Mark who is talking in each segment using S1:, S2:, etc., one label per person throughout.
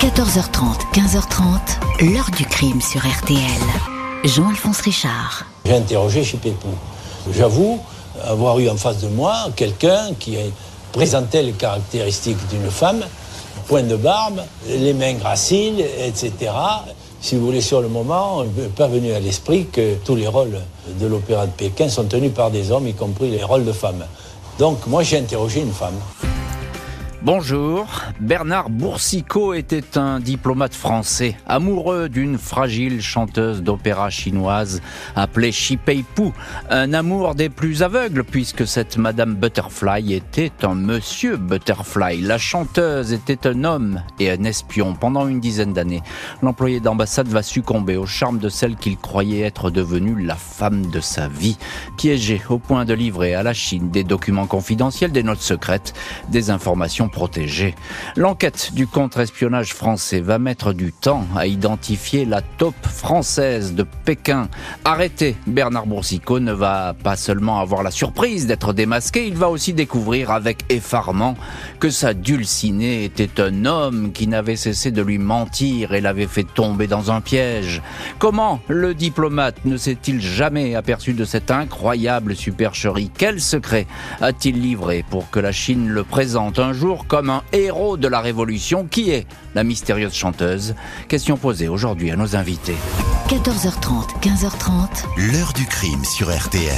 S1: 14h30, 15h30, l'heure du crime sur RTL. Jean-Alphonse Richard.
S2: J'ai interrogé chez Pépou. J'avoue avoir eu en face de moi quelqu'un qui présentait les caractéristiques d'une femme, point de barbe, les mains graciles, etc. Si vous voulez, sur le moment, il pas venu à l'esprit que tous les rôles de l'opéra de Pékin sont tenus par des hommes, y compris les rôles de femmes. Donc moi j'ai interrogé une femme.
S3: Bonjour, Bernard Boursicot était un diplomate français, amoureux d'une fragile chanteuse d'opéra chinoise appelée Shi Pei-pu. Un amour des plus aveugles puisque cette Madame Butterfly était un Monsieur Butterfly. La chanteuse était un homme et un espion. Pendant une dizaine d'années, l'employé d'ambassade va succomber au charme de celle qu'il croyait être devenue la femme de sa vie. Piégé au point de livrer à la Chine des documents confidentiels, des notes secrètes, des informations protégée. L'enquête du contre-espionnage français va mettre du temps à identifier la taupe française de Pékin. Arrêté, Bernard Boursicot ne va pas seulement avoir la surprise d'être démasqué, il va aussi découvrir avec effarement que sa dulcinée était un homme qui n'avait cessé de lui mentir et l'avait fait tomber dans un piège. Comment le diplomate ne s'est-il jamais aperçu de cette incroyable supercherie? Quel secret a-t-il livré pour que la Chine le présente un jour comme un héros de la Révolution. Qui est la mystérieuse chanteuse? Question posée aujourd'hui à nos invités.
S1: 14h30, 15h30.
S4: L'heure du crime sur RTL.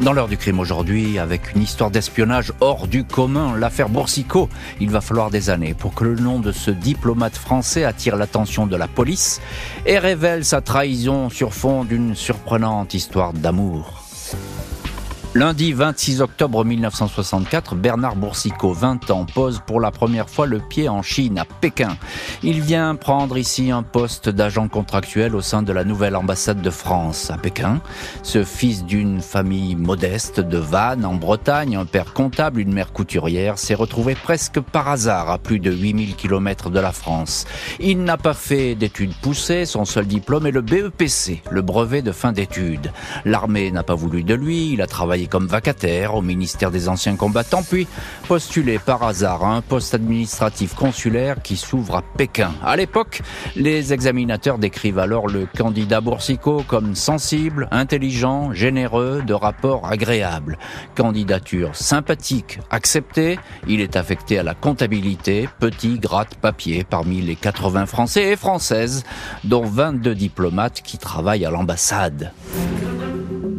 S3: Dans l'heure du crime aujourd'hui, avec une histoire d'espionnage hors du commun, l'affaire Boursicot, il va falloir des années pour que le nom de ce diplomate français attire l'attention de la police et révèle sa trahison sur fond d'une surprenante histoire d'amour. Lundi 26 octobre 1964, Bernard Boursicot, 20 ans, pose pour la première fois le pied en Chine, à Pékin. Il vient prendre ici un poste d'agent contractuel au sein de la nouvelle ambassade de France à Pékin. Ce fils d'une famille modeste de Vannes, en Bretagne, un père comptable, une mère couturière, s'est retrouvé presque par hasard à plus de 8000 km de la France. Il n'a pas fait d'études poussées, son seul diplôme est le BEPC, le brevet de fin d'études. L'armée n'a pas voulu de lui, il a travaillé comme vacataire au ministère des Anciens Combattants, puis postulé par hasard à un poste administratif consulaire qui s'ouvre à Pékin. À l'époque, les examinateurs décrivent alors le candidat Boursicot comme sensible, intelligent, généreux, de rapport agréable. Candidature sympathique, acceptée, il est affecté à la comptabilité, petit gratte-papier parmi les 80 Français et Françaises, dont 22 diplomates qui travaillent à l'ambassade.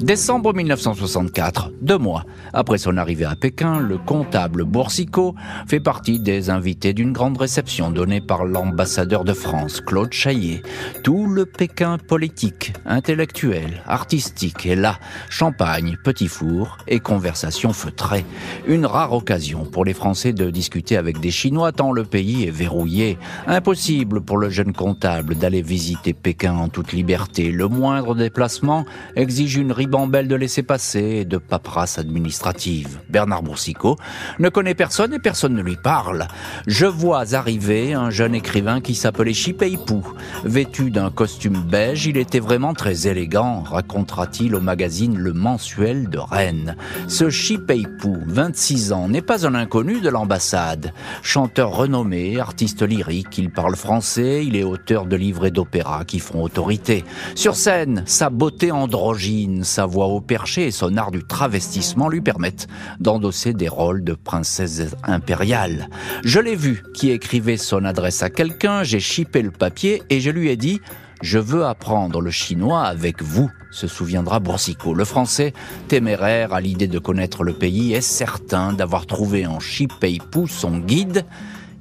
S3: Décembre 1964, deux mois après son arrivée à Pékin, le comptable Boursicot fait partie des invités d'une grande réception donnée par l'ambassadeur de France, Claude Chaillet. Tout le Pékin politique, intellectuel, artistique est là. Champagne, petit four et conversation feutrée. Une rare occasion pour les Français de discuter avec des Chinois tant le pays est verrouillé. Impossible pour le jeune comptable d'aller visiter Pékin en toute liberté. Le moindre déplacement exige une ribambelle de laisser-passer et de paperasse administrative. Bernard Boursicot ne connaît personne et personne ne lui parle. Je vois arriver un jeune écrivain qui s'appelait Chipeipou. Vêtu d'un costume beige, il était vraiment très élégant, racontera-t-il au magazine Le Mensuel de Rennes. Ce Chipeipou, 26 ans, n'est pas un inconnu de l'ambassade. Chanteur renommé, artiste lyrique, il parle français, il est auteur de livres et d'opéras qui font autorité. Sur scène, sa beauté androgyne, sa voix au perché et son art du travestissement lui permettent d'endosser des rôles de princesse impériale. Je l'ai vu qui écrivait son adresse à quelqu'un, j'ai chippé le papier et je lui ai dit je veux apprendre le chinois avec vous, se souviendra Boursicot. Le français, téméraire à l'idée de connaître le pays, est certain d'avoir trouvé en Shi Pei-pu son guide.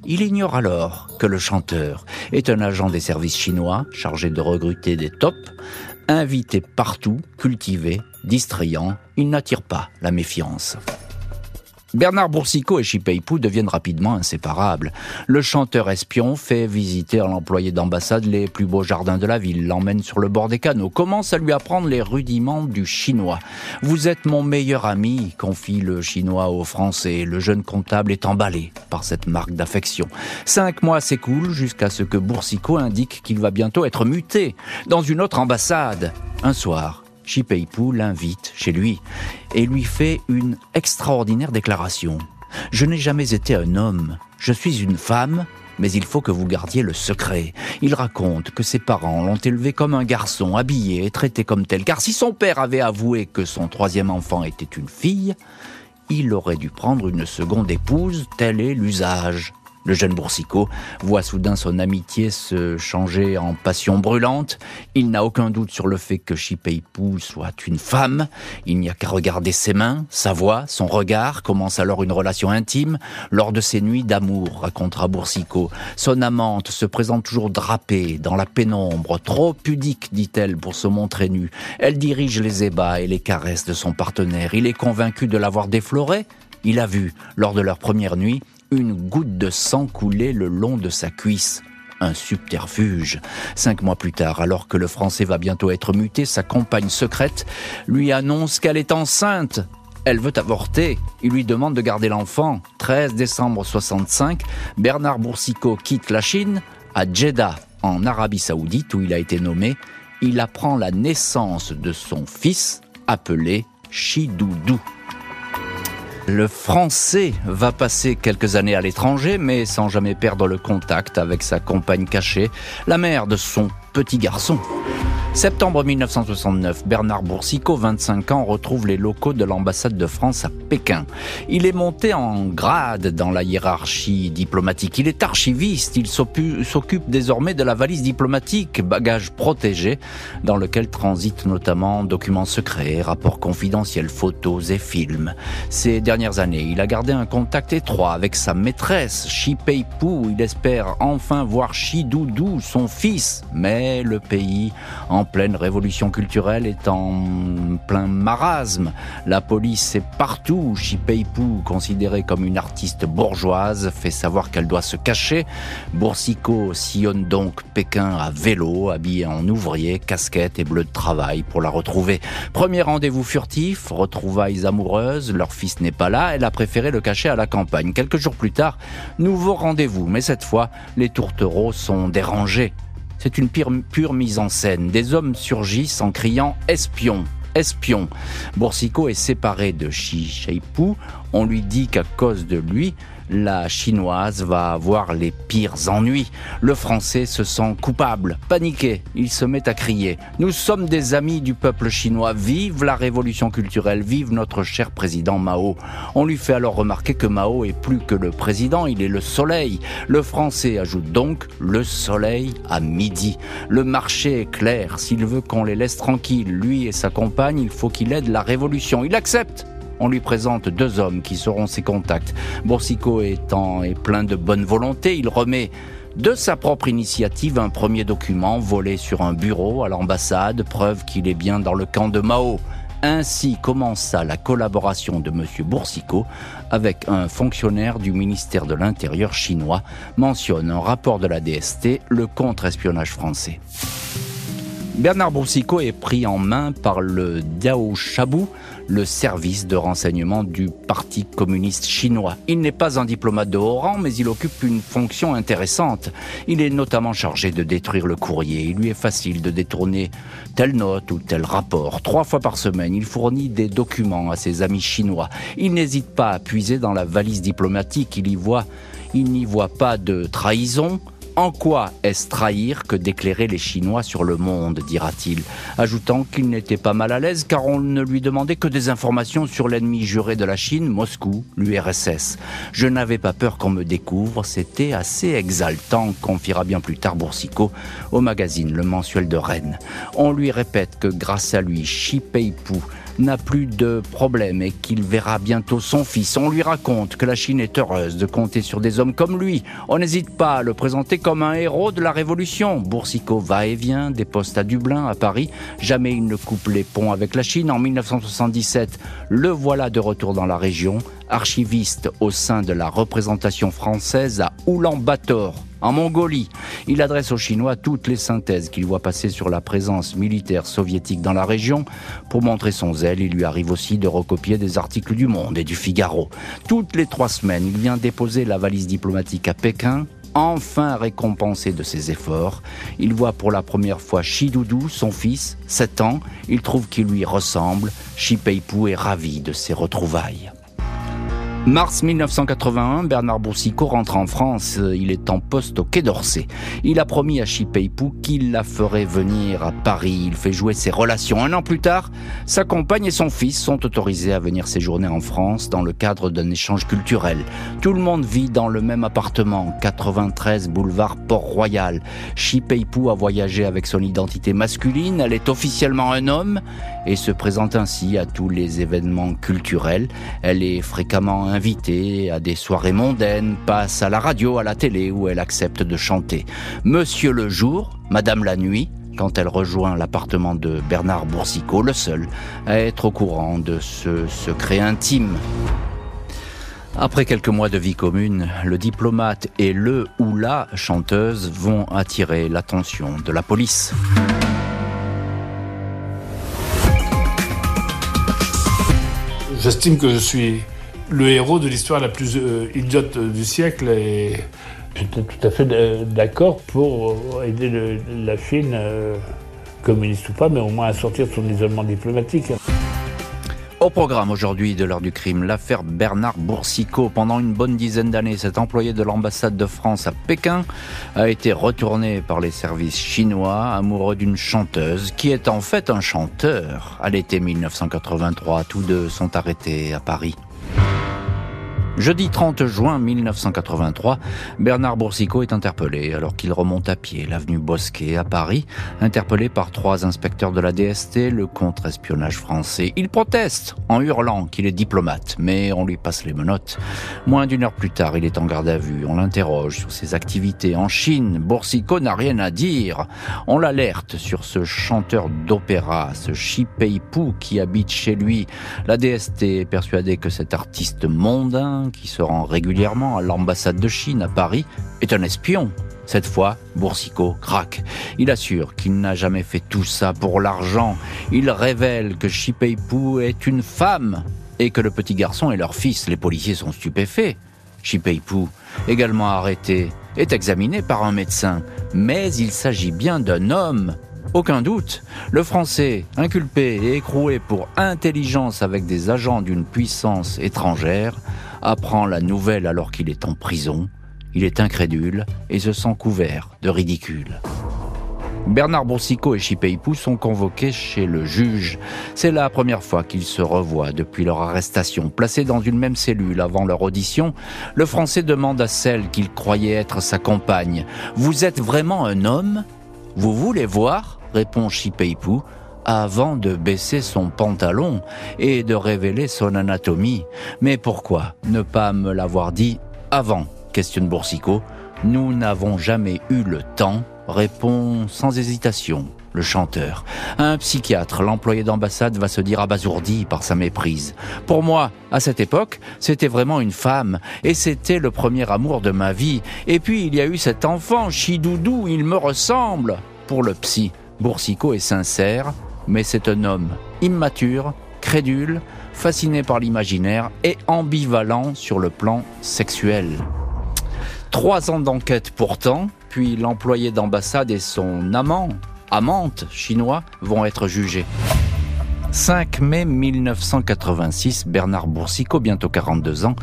S3: Il ignore alors que le chanteur est un agent des services chinois chargé de recruter des tops, invité partout, cultivé, distrayant, il n'attire pas la méfiance. Bernard Boursicot et Chipeipu deviennent rapidement inséparables. Le chanteur espion fait visiter à l'employé d'ambassade les plus beaux jardins de la ville, l'emmène sur le bord des canaux, commence à lui apprendre les rudiments du chinois. Vous êtes mon meilleur ami, confie le chinois au français. Le jeune comptable est emballé par cette marque d'affection. Cinq mois s'écoulent jusqu'à ce que Boursicot indique qu'il va bientôt être muté dans une autre ambassade. Un soir, Chipeipu l'invite chez lui et lui fait une extraordinaire déclaration. Je n'ai jamais été un homme, je suis une femme mais il faut que vous gardiez le secret. Il raconte que ses parents l'ont élevé comme un garçon, habillé et traité comme tel, car si son père avait avoué que son troisième enfant était une fille, il aurait dû prendre une seconde épouse, tel est l'usage. Le jeune Boursicot voit soudain son amitié se changer en passion brûlante. Il n'a aucun doute sur le fait que Chipeipou soit une femme. Il n'y a qu'à regarder ses mains, sa voix, son regard. Commence alors une relation intime. Lors de ces nuits d'amour, racontera Boursicot, son amante se présente toujours drapée dans la pénombre, trop pudique, dit-elle, pour se montrer nue. Elle dirige les ébats et les caresses de son partenaire. Il est convaincu de l'avoir déflorée. Il a vu, lors de leur première nuit, une goutte de sang coulait le long de sa cuisse. Un subterfuge. Cinq mois plus tard, alors que le français va bientôt être muté, sa compagne secrète lui annonce qu'elle est enceinte. Elle veut avorter. Il lui demande de garder l'enfant. 13 décembre 65, Bernard Boursicot quitte la Chine à Jeddah, en Arabie Saoudite, où il a été nommé. Il apprend la naissance de son fils, appelé Chidoudou. Le français va passer quelques années à l'étranger, mais sans jamais perdre le contact avec sa compagne cachée, la mère de son petit garçon. Septembre 1969, Bernard Boursicot, 25 ans, retrouve les locaux de l'ambassade de France à Pékin. Il est monté en grade dans la hiérarchie diplomatique. Il est archiviste. Il s'occupe désormais de la valise diplomatique, bagage protégé, dans lequel transitent notamment documents secrets, rapports confidentiels, photos et films. Ces dernières années, il a gardé un contact étroit avec sa maîtresse, Shi Peipu. Il espère enfin voir Shi Doudou, son fils. Mais le pays, en pleine révolution culturelle est en plein marasme. La police est partout. Chipeipu, considérée comme une artiste bourgeoise, fait savoir qu'elle doit se cacher. Boursicot sillonne donc Pékin à vélo, habillé en ouvrier, casquette et bleu de travail pour la retrouver. Premier rendez-vous furtif, retrouvailles amoureuses, leur fils n'est pas là, elle a préféré le cacher à la campagne. Quelques jours plus tard, nouveau rendez-vous, mais cette fois, les tourtereaux sont dérangés. C'est une pure, mise en scène. Des hommes surgissent en criant espion, espion. Boursicot est séparé de Shi Sheipu. On lui dit qu'à cause de lui, la chinoise va avoir les pires ennuis. Le français se sent coupable, paniqué. Il se met à crier. Nous sommes des amis du peuple chinois. Vive la révolution culturelle. Vive notre cher président Mao. On lui fait alors remarquer que Mao est plus que le président. Il est le soleil. Le français ajoute donc le soleil à midi. Le marché est clair. S'il veut qu'on les laisse tranquilles, lui et sa compagne, il faut qu'il aide la révolution. Il accepte on lui présente deux hommes qui seront ses contacts. Boursicot étant est plein de bonne volonté, il remet de sa propre initiative un premier document volé sur un bureau à l'ambassade, preuve qu'il est bien dans le camp de Mao. Ainsi commença la collaboration de M. Boursicot avec un fonctionnaire du ministère de l'Intérieur chinois, mentionne un rapport de la DST le contre-espionnage français. Bernard Boursicot est pris en main par le Diao Shabu, le service de renseignement du Parti communiste chinois. Il n'est pas un diplomate de haut rang, mais il occupe une fonction intéressante. Il est notamment chargé de détruire le courrier. Il lui est facile de détourner telle note ou tel rapport. Trois fois par semaine, il fournit des documents à ses amis chinois. Il n'hésite pas à puiser dans la valise diplomatique. Il voit, n'y voit pas de trahison, en quoi est-ce trahir que d'éclairer les Chinois sur le monde, dira-t-il, ajoutant qu'il n'était pas mal à l'aise car on ne lui demandait que des informations sur l'ennemi juré de la Chine, Moscou, l'URSS. Je n'avais pas peur qu'on me découvre, c'était assez exaltant, confiera bien plus tard Boursicot au magazine Le Mensuel de Rennes. On lui répète que grâce à lui, Xi Peipu n'a plus de problème et qu'il verra bientôt son fils. On lui raconte que la Chine est heureuse de compter sur des hommes comme lui. On n'hésite pas à le présenter comme un héros de la Révolution. Boursicot va et vient des postes à Dublin, à Paris. Jamais il ne coupe les ponts avec la Chine. En 1977, le voilà de retour dans la région, archiviste au sein de la représentation française à Oulan-Bator en Mongolie. Il adresse aux Chinois toutes les synthèses qu'il voit passer sur la présence militaire soviétique dans la région. Pour montrer son zèle, il lui arrive aussi de recopier des articles du Monde et du Figaro. Toutes les trois semaines, il vient déposer la valise diplomatique à Pékin, enfin récompensé de ses efforts. Il voit pour la première fois Shidoudou, son fils, 7 ans. Il trouve qu'il lui ressemble. Shi Peipu est ravi de ses retrouvailles. Mars 1981, Bernard Boursicot rentre en France. Il est en poste au Quai d'Orsay. Il a promis à Chipeipou qu'il la ferait venir à Paris. Il fait jouer ses relations. Un an plus tard, sa compagne et son fils sont autorisés à venir séjourner en France dans le cadre d'un échange culturel. Tout le monde vit dans le même appartement, 93 boulevard Port-Royal. Chipeipou a voyagé avec son identité masculine. Elle est officiellement un homme et se présente ainsi à tous les événements culturels. Elle est fréquemment invitée à des soirées mondaines, passe à la radio, à la télé où elle accepte de chanter. Monsieur le jour, Madame la nuit, quand elle rejoint l'appartement de Bernard Boursicot, le seul à être au courant de ce secret intime. Après quelques mois de vie commune, le diplomate et le ou la chanteuse vont attirer l'attention de la police.
S4: J'estime que je suis le héros de l'histoire la plus euh, idiote du siècle et
S2: j'étais tout à fait d'accord pour aider la Chine, euh, communiste ou pas, mais au moins à sortir de son isolement diplomatique.
S3: Au programme aujourd'hui de l'heure du crime, l'affaire Bernard Boursicot. Pendant une bonne dizaine d'années, cet employé de l'ambassade de France à Pékin a été retourné par les services chinois, amoureux d'une chanteuse qui est en fait un chanteur. À l'été 1983, tous deux sont arrêtés à Paris. Bye. Jeudi 30 juin 1983, Bernard Boursicot est interpellé alors qu'il remonte à pied l'avenue Bosquet à Paris, interpellé par trois inspecteurs de la DST, le contre-espionnage français. Il proteste en hurlant qu'il est diplomate, mais on lui passe les menottes. Moins d'une heure plus tard, il est en garde à vue. On l'interroge sur ses activités en Chine. Boursicot n'a rien à dire. On l'alerte sur ce chanteur d'opéra, ce Pei-Pu qui habite chez lui. La DST est persuadée que cet artiste mondain qui se rend régulièrement à l'ambassade de Chine à Paris, est un espion. Cette fois, Boursicot craque. Il assure qu'il n'a jamais fait tout ça pour l'argent. Il révèle que Shipeipu est une femme et que le petit garçon est leur fils. Les policiers sont stupéfaits. Shipeipu, également arrêté, est examiné par un médecin. Mais il s'agit bien d'un homme. Aucun doute, le Français, inculpé et écroué pour intelligence avec des agents d'une puissance étrangère, apprend la nouvelle alors qu'il est en prison. Il est incrédule et se sent couvert de ridicule. Bernard Boursicot et Chipeipou sont convoqués chez le juge. C'est la première fois qu'ils se revoient depuis leur arrestation. Placés dans une même cellule avant leur audition, le Français demande à celle qu'il croyait être sa compagne Vous êtes vraiment un homme? Vous voulez voir? répond Chipeipou avant de baisser son pantalon et de révéler son anatomie. Mais pourquoi ne pas me l'avoir dit avant? Questionne Boursicot. Nous n'avons jamais eu le temps, répond sans hésitation le chanteur. Un psychiatre, l'employé d'ambassade, va se dire abasourdi par sa méprise. Pour moi, à cette époque, c'était vraiment une femme, et c'était le premier amour de ma vie. Et puis il y a eu cet enfant, Chidoudou, il me ressemble. Pour le psy, Boursicot est sincère, mais c'est un homme immature, crédule, fasciné par l'imaginaire et ambivalent sur le plan sexuel. Trois ans d'enquête pourtant, puis l'employé d'ambassade et son amant, amante chinois, vont être jugés. 5 mai 1986, Bernard Boursicot, bientôt 42 ans,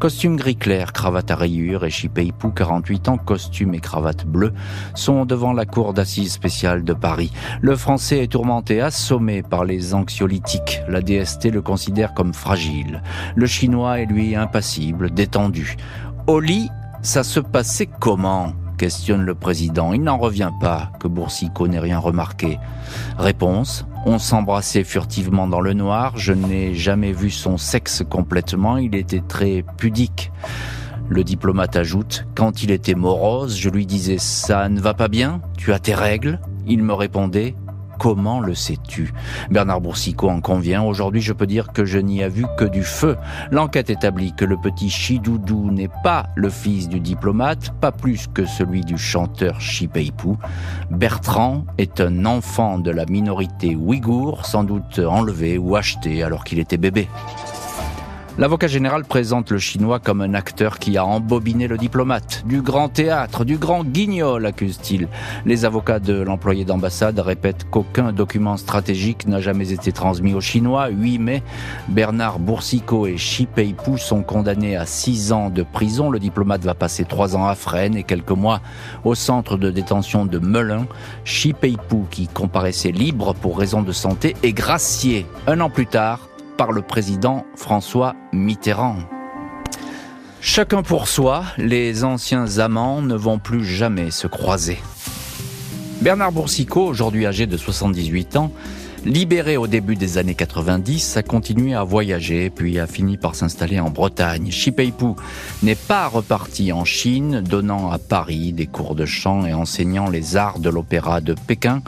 S3: costume gris clair, cravate à rayures, et Chipeipou, 48 ans, costume et cravate bleue, sont devant la cour d'assises spéciale de Paris. Le français est tourmenté, assommé par les anxiolytiques. La DST le considère comme fragile. Le chinois est lui impassible, détendu. Au lit, ça se passait comment? Questionne le président. Il n'en revient pas que Boursicot n'ait rien remarqué. Réponse on s'embrassait furtivement dans le noir, je n'ai jamais vu son sexe complètement, il était très pudique. Le diplomate ajoute, quand il était morose, je lui disais ça ne va pas bien, tu as tes règles? Il me répondait Comment le sais-tu? Bernard Boursicot en convient. Aujourd'hui, je peux dire que je n'y ai vu que du feu. L'enquête établit que le petit Chidoudou n'est pas le fils du diplomate, pas plus que celui du chanteur Chipeipou. Bertrand est un enfant de la minorité ouïghour, sans doute enlevé ou acheté alors qu'il était bébé. L'avocat général présente le Chinois comme un acteur qui a embobiné le diplomate. Du grand théâtre, du grand guignol, accuse-t-il. Les avocats de l'employé d'ambassade répètent qu'aucun document stratégique n'a jamais été transmis aux Chinois. 8 mai, Bernard Boursicot et Xi Peipu sont condamnés à 6 ans de prison. Le diplomate va passer 3 ans à Fresnes et quelques mois au centre de détention de Melun. Xi Peipu, qui comparaissait libre pour raison de santé, est gracié un an plus tard par le président François Mitterrand. Chacun pour soi, les anciens amants ne vont plus jamais se croiser. Bernard Boursicot, aujourd'hui âgé de 78 ans, Libéré au début des années 90, a continué à voyager, puis a fini par s'installer en Bretagne. Shipeipu n'est pas reparti en Chine, donnant à Paris des cours de chant et enseignant les arts de l'opéra de Pékin.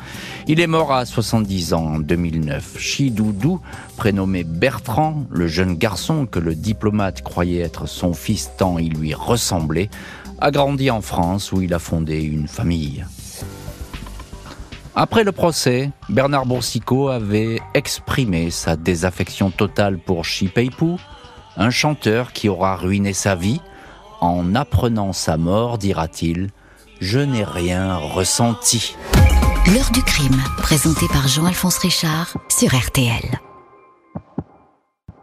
S3: Il est mort à 70 ans en 2009. Shi Doudou, prénommé Bertrand, le jeune garçon que le diplomate croyait être son fils tant il lui ressemblait, a grandi en France où il a fondé une famille. Après le procès, Bernard Boursicot avait exprimé sa désaffection totale pour Shi Peipu, un chanteur qui aura ruiné sa vie. En apprenant sa mort, dira-t-il, je n'ai rien ressenti.
S1: L'heure du crime, présenté par Jean-Alphonse Richard sur RTL.